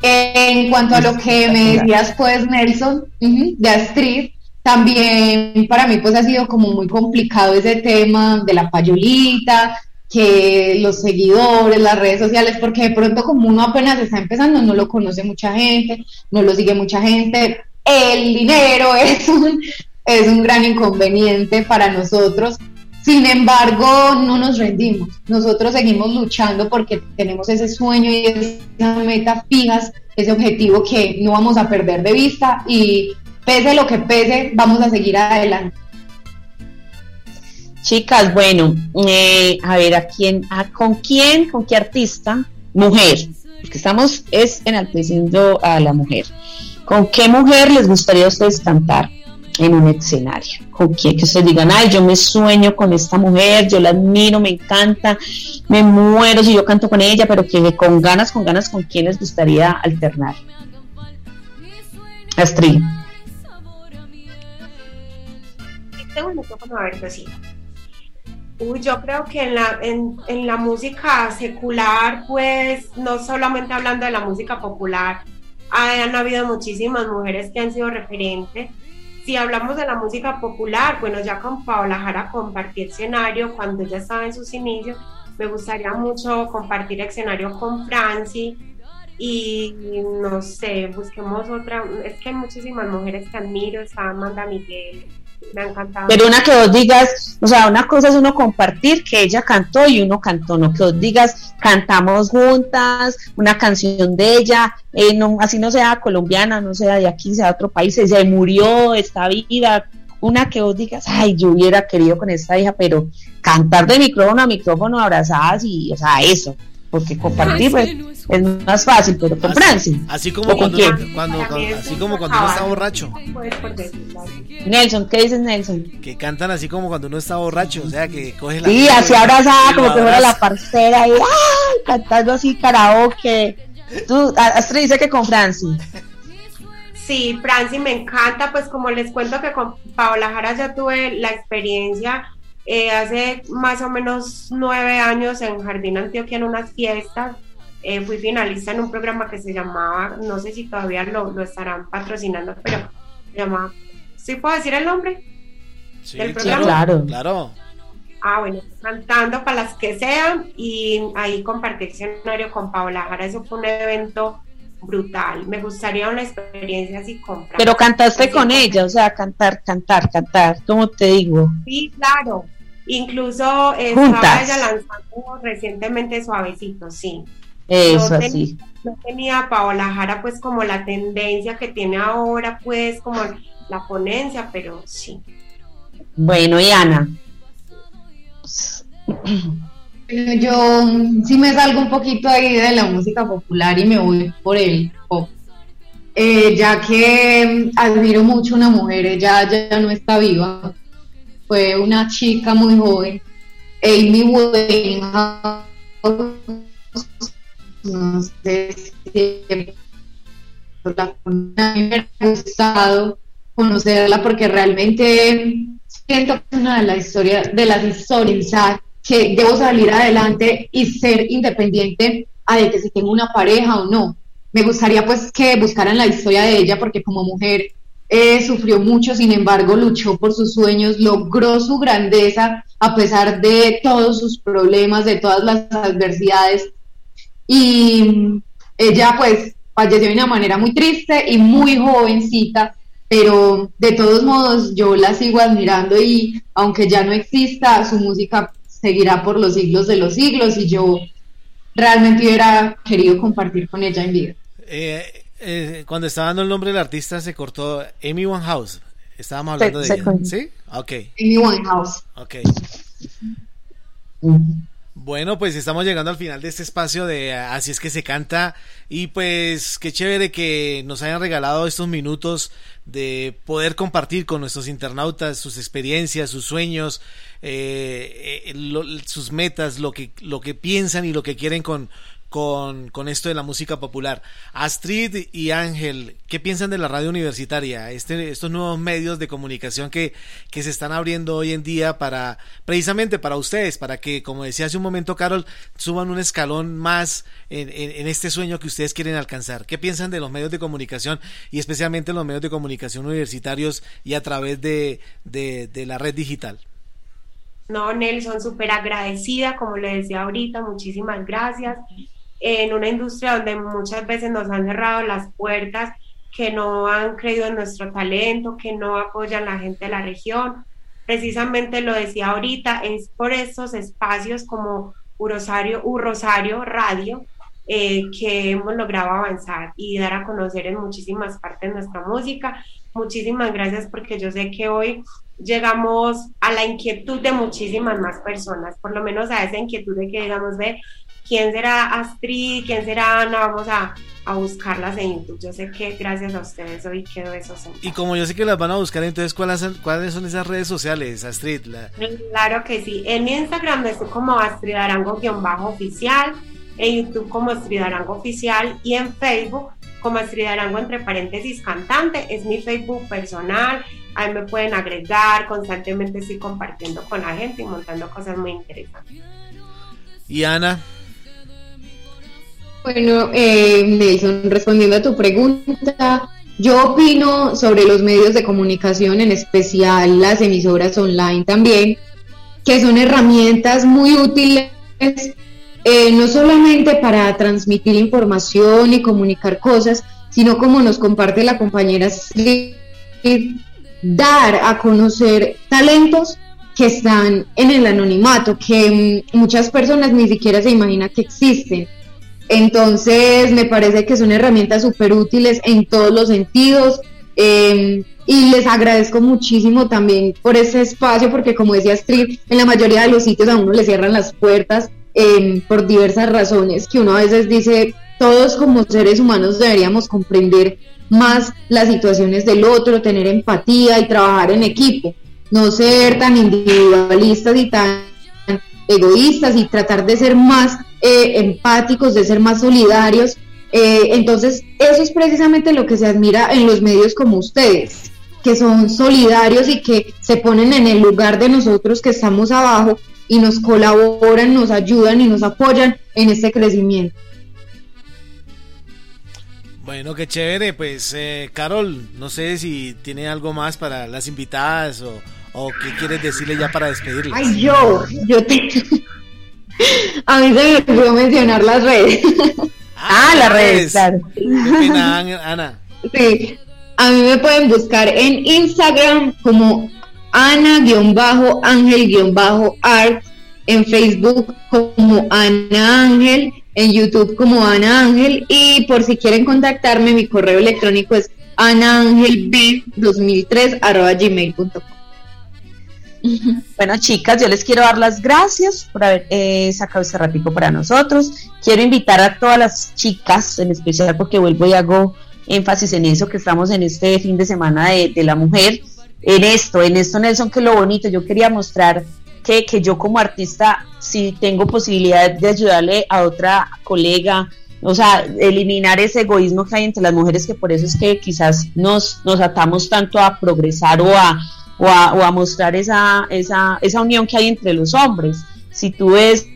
En cuanto a lo que me decías pues Nelson, de Astrid, también para mí pues ha sido como muy complicado ese tema de la payolita, que los seguidores, las redes sociales, porque de pronto como uno apenas está empezando, no lo conoce mucha gente, no lo sigue mucha gente, el dinero [laughs] es un, es un gran inconveniente para nosotros. Sin embargo, no nos rendimos. Nosotros seguimos luchando porque tenemos ese sueño y esa meta fijas, ese objetivo que no vamos a perder de vista y pese lo que pese, vamos a seguir adelante. Chicas, bueno, eh, a ver, ¿a quién, a, con quién, con qué artista? Mujer, porque estamos es enalteciendo a la mujer. ¿Con qué mujer les gustaría a ustedes cantar en un escenario? ¿Con quién? Que ustedes digan, ay, yo me sueño con esta mujer, yo la admiro, me encanta, me muero si yo canto con ella, pero que con ganas, con ganas, ¿con quién les gustaría alternar? Astrid. A ver, pues sí. Uy, yo creo que en la, en, en la música secular, pues, no solamente hablando de la música popular, han habido muchísimas mujeres que han sido referentes. Si hablamos de la música popular, bueno, ya con Paola Jara compartí escenario cuando ella estaba en sus inicios. Me gustaría mucho compartir escenario con Franci y no sé, busquemos otra. Es que hay muchísimas mujeres que admiro. Está Amanda Miguel, Pero una que vos digas, o sea, una cosa es uno compartir que ella cantó y uno cantó, no que vos digas, cantamos juntas, una canción de ella, eh, no, así no sea colombiana, no sea de aquí, sea de otro país, se murió, está viva, una que vos digas, ay, yo hubiera querido con esta hija, pero cantar de micrófono a micrófono abrazadas y, o sea, eso, porque compartir es más fácil, pero con Francis. Así como cuando, cuando, así como cuando uno está borracho. Nelson, ¿qué dices Nelson? Que cantan así como cuando uno está borracho, o sea, que coge la Sí, así abrazada como que fuera la parcera y ¡ay! cantando así karaoke. Tú, Astrid dice que con Francis. Sí, Francis me encanta, pues como les cuento que con Paola Jara ya tuve la experiencia eh, hace más o menos nueve años en Jardín Antioquia en unas fiestas eh, fui finalista en un programa que se llamaba, no sé si todavía lo, lo estarán patrocinando, pero se llamaba, ¿sí puedo decir el nombre? Sí, del programa? Claro, claro. Ah, bueno, cantando para las que sean y ahí compartí el escenario con Paola Jara, eso fue un evento brutal, me gustaría una experiencia así con Pero cantaste con ella, o sea, cantar, cantar, cantar, ¿cómo te digo? Sí, claro, incluso eh, estaba ella lanzando recientemente Suavecito, sí. Eso, así. No tenía Paola Jara pues como la tendencia que tiene ahora, pues como la ponencia, pero sí. Bueno, y Ana. Yo sí me salgo un poquito ahí de la música popular y me voy por el pop. Eh, ya que admiro mucho a una mujer, ella ya no está viva, fue una chica muy joven, Amy Winehouse, no sé si me ha gustado conocerla porque realmente siento que es una de las historias de las historias que debo salir adelante y ser independiente a de que si tengo una pareja o no. Me gustaría pues que buscaran la historia de ella porque como mujer eh, sufrió mucho, sin embargo luchó por sus sueños, logró su grandeza a pesar de todos sus problemas, de todas las adversidades y ella pues falleció de una manera muy triste y muy jovencita, pero de todos modos yo la sigo admirando y aunque ya no exista, su música seguirá por los siglos de los siglos y yo realmente hubiera querido compartir con ella en vida. Eh, eh, cuando estaba dando el nombre del artista se cortó Amy Winehouse. Estábamos hablando de ella. ¿Sí? Ok. Amy Winehouse. Ok. Bueno, pues estamos llegando al final de este espacio de Así es que se canta. Y pues qué chévere que nos hayan regalado estos minutos de poder compartir con nuestros internautas sus experiencias, sus sueños, eh, eh, sus metas, lo que, lo que piensan y lo que quieren con, con, con, esto de la música popular. Astrid y Ángel, ¿qué piensan de la radio universitaria? Este, estos nuevos medios de comunicación que, que se están abriendo hoy en día para, precisamente para ustedes, para que, como decía hace un momento Carol, suban un escalón más en, en, este sueño que ustedes quieren alcanzar. ¿Qué piensan de los medios de comunicación y especialmente los medios de comunicación universitarios y a través de, de, de la red digital? No, Nelson, súper agradecida, como le decía ahorita, muchísimas gracias en una industria donde muchas veces nos han cerrado las puertas, que no han creído en nuestro talento, que no apoyan a la gente de la región. Precisamente lo decía ahorita, es por estos espacios como Urosario, Rosario Radio eh, que hemos logrado avanzar y dar a conocer en muchísimas partes nuestra música. Muchísimas gracias porque yo sé que hoy llegamos a la inquietud de muchísimas más personas, por lo menos a esa inquietud de que digamos, ve, ¿quién será Astrid? ¿Quién será Ana? Vamos a, a buscarlas en YouTube. Yo sé que gracias a ustedes hoy quedó eso Y como yo sé que las van a buscar, entonces, ¿cuáles, cuáles son esas redes sociales, Astrid? Claro que sí. En mi Instagram estoy como Astrid Arango-oficial, en YouTube como Astrid Arango Oficial y en Facebook como Astrid Arango entre paréntesis cantante. Es mi Facebook personal. Ahí me pueden agregar. Constantemente estoy compartiendo con la gente y montando cosas muy interesantes. ¿Y Ana? Bueno, eh, Nelson, respondiendo a tu pregunta, yo opino sobre los medios de comunicación, en especial las emisoras online también, que son herramientas muy útiles, eh, no solamente para transmitir información y comunicar cosas, sino como nos comparte la compañera dar a conocer talentos que están en el anonimato, que mm, muchas personas ni siquiera se imaginan que existen. Entonces, me parece que son herramientas súper útiles en todos los sentidos. Em, y les agradezco muchísimo también por ese espacio, porque como decía Street, en la mayoría de los sitios a uno le cierran las puertas em, por diversas razones, que uno a veces dice, todos como seres humanos deberíamos comprender más las situaciones del otro, tener empatía y trabajar en equipo, no ser tan individualistas y tan egoístas y tratar de ser más eh, empáticos, de ser más solidarios. Eh, entonces, eso es precisamente lo que se admira en los medios como ustedes, que son solidarios y que se ponen en el lugar de nosotros que estamos abajo y nos colaboran, nos ayudan y nos apoyan en este crecimiento. Bueno, qué chévere. Pues, eh, Carol, no sé si tiene algo más para las invitadas o, o qué quieres decirle ya para despedirles. Ay, yo, yo te... A mí se me olvidó mencionar las redes. Ah, las redes, claro. Ana? Sí, a mí me pueden buscar en Instagram como Ana-Ángel-Art, en Facebook como Ana Ángel, en YouTube como Ana Ángel y por si quieren contactarme mi correo electrónico es anaangelb2003 gmail.com. [laughs] Bueno, chicas, yo les quiero dar las gracias por haber eh, sacado este ratico para nosotros. Quiero invitar a todas las chicas, en especial porque vuelvo y hago énfasis en eso, que estamos en este fin de semana de, la mujer, en esto, en esto, Nelson, que lo bonito, yo quería mostrar que, que yo como artista, si tengo posibilidad de ayudarle a otra colega, o sea, eliminar ese egoísmo que hay entre las mujeres, que por eso es que quizás nos, nos atamos tanto a progresar o a o a, mostrar esa, esa, esa unión que hay entre los hombres. Si tú ves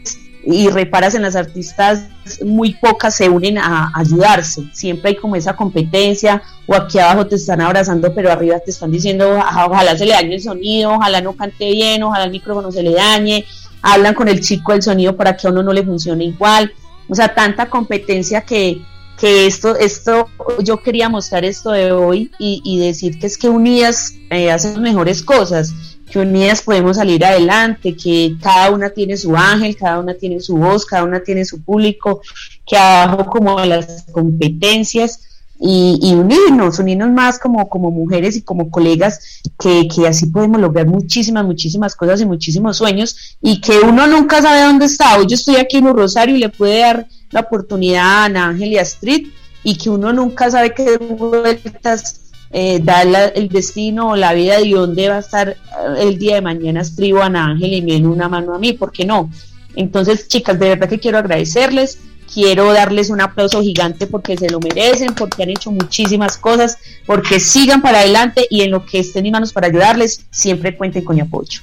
y reparas en las artistas, muy pocas se unen a, ayudarse. Siempre hay como esa competencia, o aquí abajo te están abrazando, pero arriba te están diciendo, ojalá se le dañe el sonido, ojalá no cante bien, ojalá el micrófono se le dañe. Hablan con el chico del sonido para que a uno no le funcione igual. O sea, tanta competencia que, que esto, esto, yo quería mostrar esto de hoy y, decir que es que unidas eh, hacen mejores cosas, que unidas podemos salir adelante, que cada una tiene su ángel, cada una tiene su voz, cada una tiene su público, que abajo como las competencias y, unirnos, unirnos más como, como mujeres y como colegas, que, que así podemos lograr muchísimas, muchísimas cosas y muchísimos sueños y que uno nunca sabe dónde está. Hoy yo estoy aquí en un Rosario y le puede dar la oportunidad a Ana Ángel y a Street y que uno nunca sabe qué vueltas eh, da el destino o la vida de dónde va a estar eh, el día de mañana escribo a Ana Ángel y me den una mano a mí, ¿por qué no? Entonces, chicas, de verdad que quiero agradecerles, quiero darles un aplauso gigante porque se lo merecen, porque han hecho muchísimas cosas, porque sigan para adelante y en lo que estén en manos para ayudarles, siempre cuenten con mi apoyo.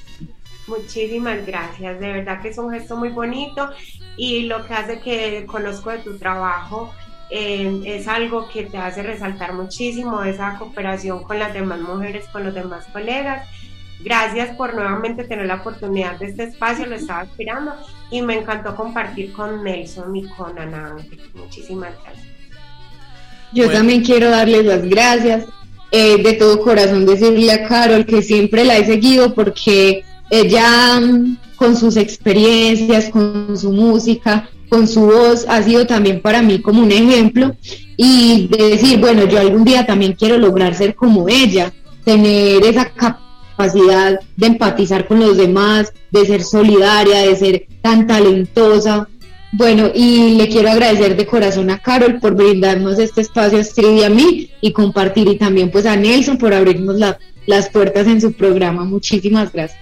Muchísimas gracias, de verdad que es un gesto muy bonito y lo que hace que conozco de tu trabajo eh, es algo que te hace resaltar muchísimo esa cooperación con las demás mujeres, con los demás colegas. Gracias por nuevamente tener la oportunidad de este espacio, lo estaba esperando y me encantó compartir con Nelson y con Ana Muchísimas gracias. Yo también quiero darles las gracias. Eh, de todo corazón decirle a Carol que siempre la he seguido porque ella mm, con sus experiencias, con su música, con su voz, ha sido también para mí como un ejemplo y de decir, bueno, yo algún día también quiero lograr ser como ella, tener esa capacidad de empatizar con los demás, de ser solidaria, de ser tan talentosa. Bueno, y le quiero agradecer de corazón a Carol por brindarnos este espacio a y a mí y compartir y también pues a Nelson por abrirnos las puertas en su programa. Muchísimas gracias.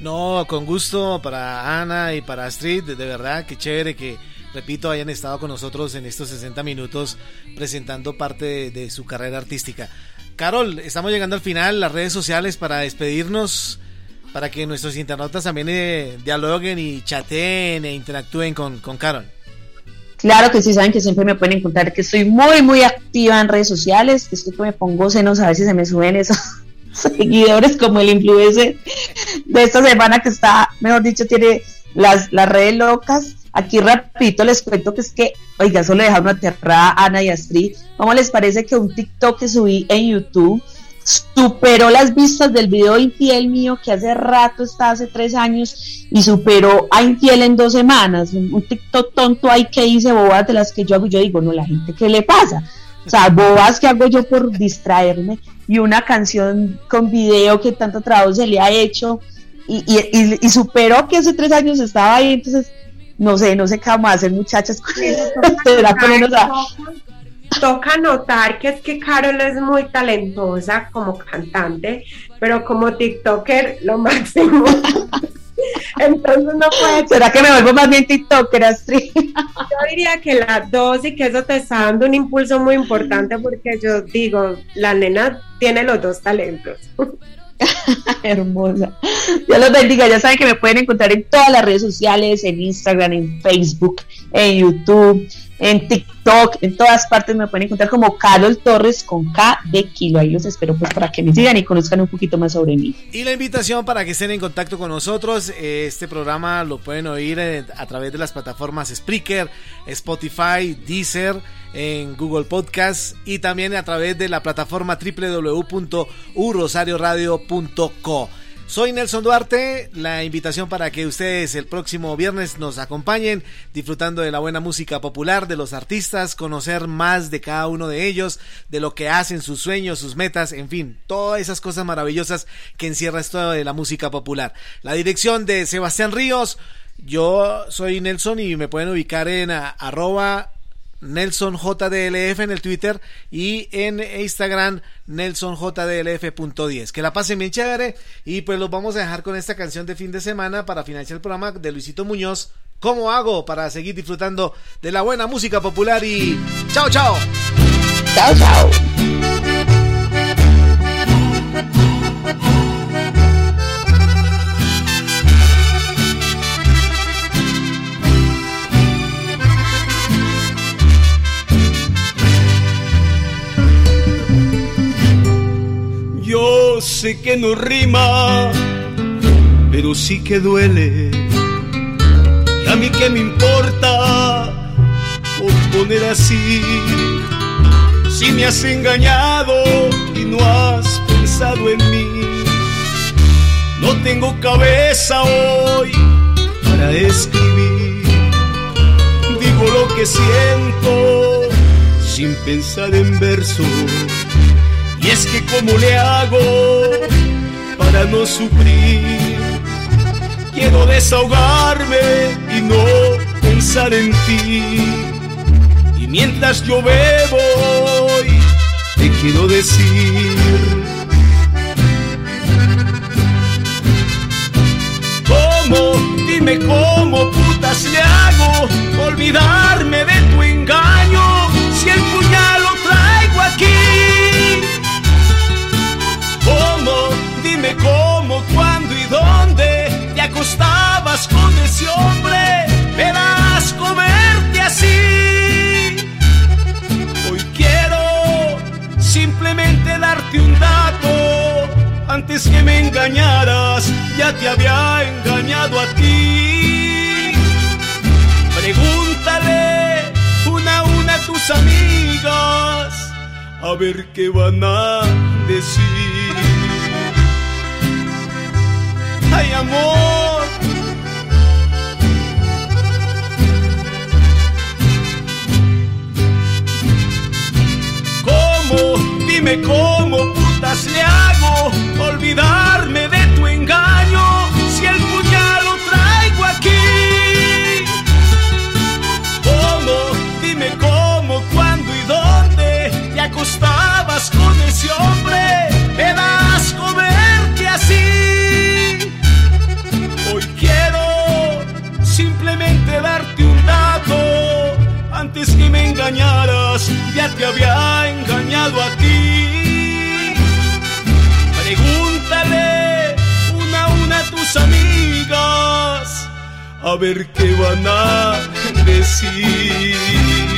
No, con gusto para Ana y para Astrid, de verdad, qué chévere que, repito, hayan estado con nosotros en estos 60 minutos presentando parte de, su carrera artística. Carol, estamos llegando al final, las redes sociales para despedirnos, para que nuestros internautas también eh, dialoguen y chateen e interactúen con, con Carol. Claro que sí, saben que siempre me pueden encontrar que estoy muy, muy activa en redes sociales, que que me pongo senos, a si se me suben esos seguidores como el influencer de esta semana que está, mejor dicho, tiene las, las redes locas. Aquí rapidito les cuento que es que, oiga, solo dejaron aterrada a Ana y Astrid. ¿Cómo les parece que un TikTok que subí en YouTube superó las vistas del video Infiel mío que hace rato está hace tres años y superó a Infiel en dos semanas? Un, TikTok tonto ahí que hice bobas de las que yo hago. Yo digo, no, la gente, ¿qué le pasa? O sea, bobas que hago yo por distraerme y una canción con video que tanto trabajo se le ha hecho y, y, y, superó que hace tres años estaba ahí, entonces no sé, no sé qué vamos a hacer muchachas con eso. Toca notar que es que Carol es muy talentosa como cantante, pero como TikToker lo máximo. [laughs] [laughs] Entonces no puede. ¿Será que me vuelvo más bien TikToker, Astrid? [laughs] Yo diría que las dos y que eso te está dando un impulso muy importante porque yo digo, la nena tiene los dos talentos. [laughs] Hermosa. Dios los bendiga. Ya saben que me pueden encontrar en todas las redes sociales, en Instagram, en Facebook, en YouTube en TikTok, en todas partes me pueden encontrar como Carol Torres con K de kilo. Ahí los espero pues para que me sigan y conozcan un poquito más sobre mí. Y la invitación para que estén en contacto con nosotros. Este programa lo pueden oír eh, a través de las plataformas Spreaker, Spotify, Deezer, en Google Podcast y también a través de la plataforma www.urosarioradio.co. Soy Nelson Duarte, la invitación para que ustedes el próximo viernes nos acompañen disfrutando de la buena música popular, de los artistas, conocer más de cada uno de ellos, de lo que hacen, sus sueños, sus metas, en fin, todas esas cosas maravillosas que encierra esto de la música popular. La dirección de Sebastián Ríos, yo soy Nelson y me pueden ubicar en arroba Nelson JDLF en el Twitter y en Instagram NelsonJDLF.10. Que la pasen bien chévere y pues los vamos a dejar con esta canción de fin de semana para finalizar el programa de Luisito Muñoz. ¿Cómo hago para seguir disfrutando de la buena música popular? Y chao, chao. Chao, chao. Sé que no rima, pero sí que duele. Y a mí que me importa por poner así. Si me has engañado y no has pensado en mí, no tengo cabeza hoy para escribir. Digo lo que siento sin pensar en versos y es que como le hago para no sufrir, quiero desahogarme y no pensar en ti. Y mientras yo bebo, te quiero decir. ¿Cómo? Dime cómo putas le hago olvidarme de tu engaño si el puñal lo traigo aquí. Dime cómo, cuándo y dónde te acostabas con ese hombre. Verás comerte así. Hoy quiero simplemente darte un dato. Antes que me engañaras, ya te había engañado a ti. Pregúntale una a una a tus amigas a ver qué van a decir ay amor. ¿Cómo? Dime cómo putas le hago olvidarme de tu engaño si el puñal lo traigo aquí. ¿Cómo? Dime cómo, cuándo y dónde te acostabas con ese hombre. Ya te había engañado a ti. Pregúntale una a una a tus amigas, a ver qué van a decir.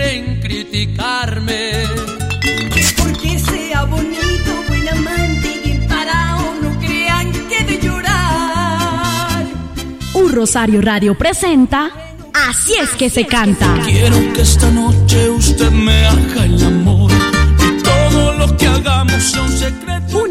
quieren criticarme. Que porque sea bonito, buen amante y parado, no crean que de llorar. Un Rosario Radio presenta Así es que se canta. Quiero que esta noche usted me haga el amor y todo lo que hagamos sea un secreto.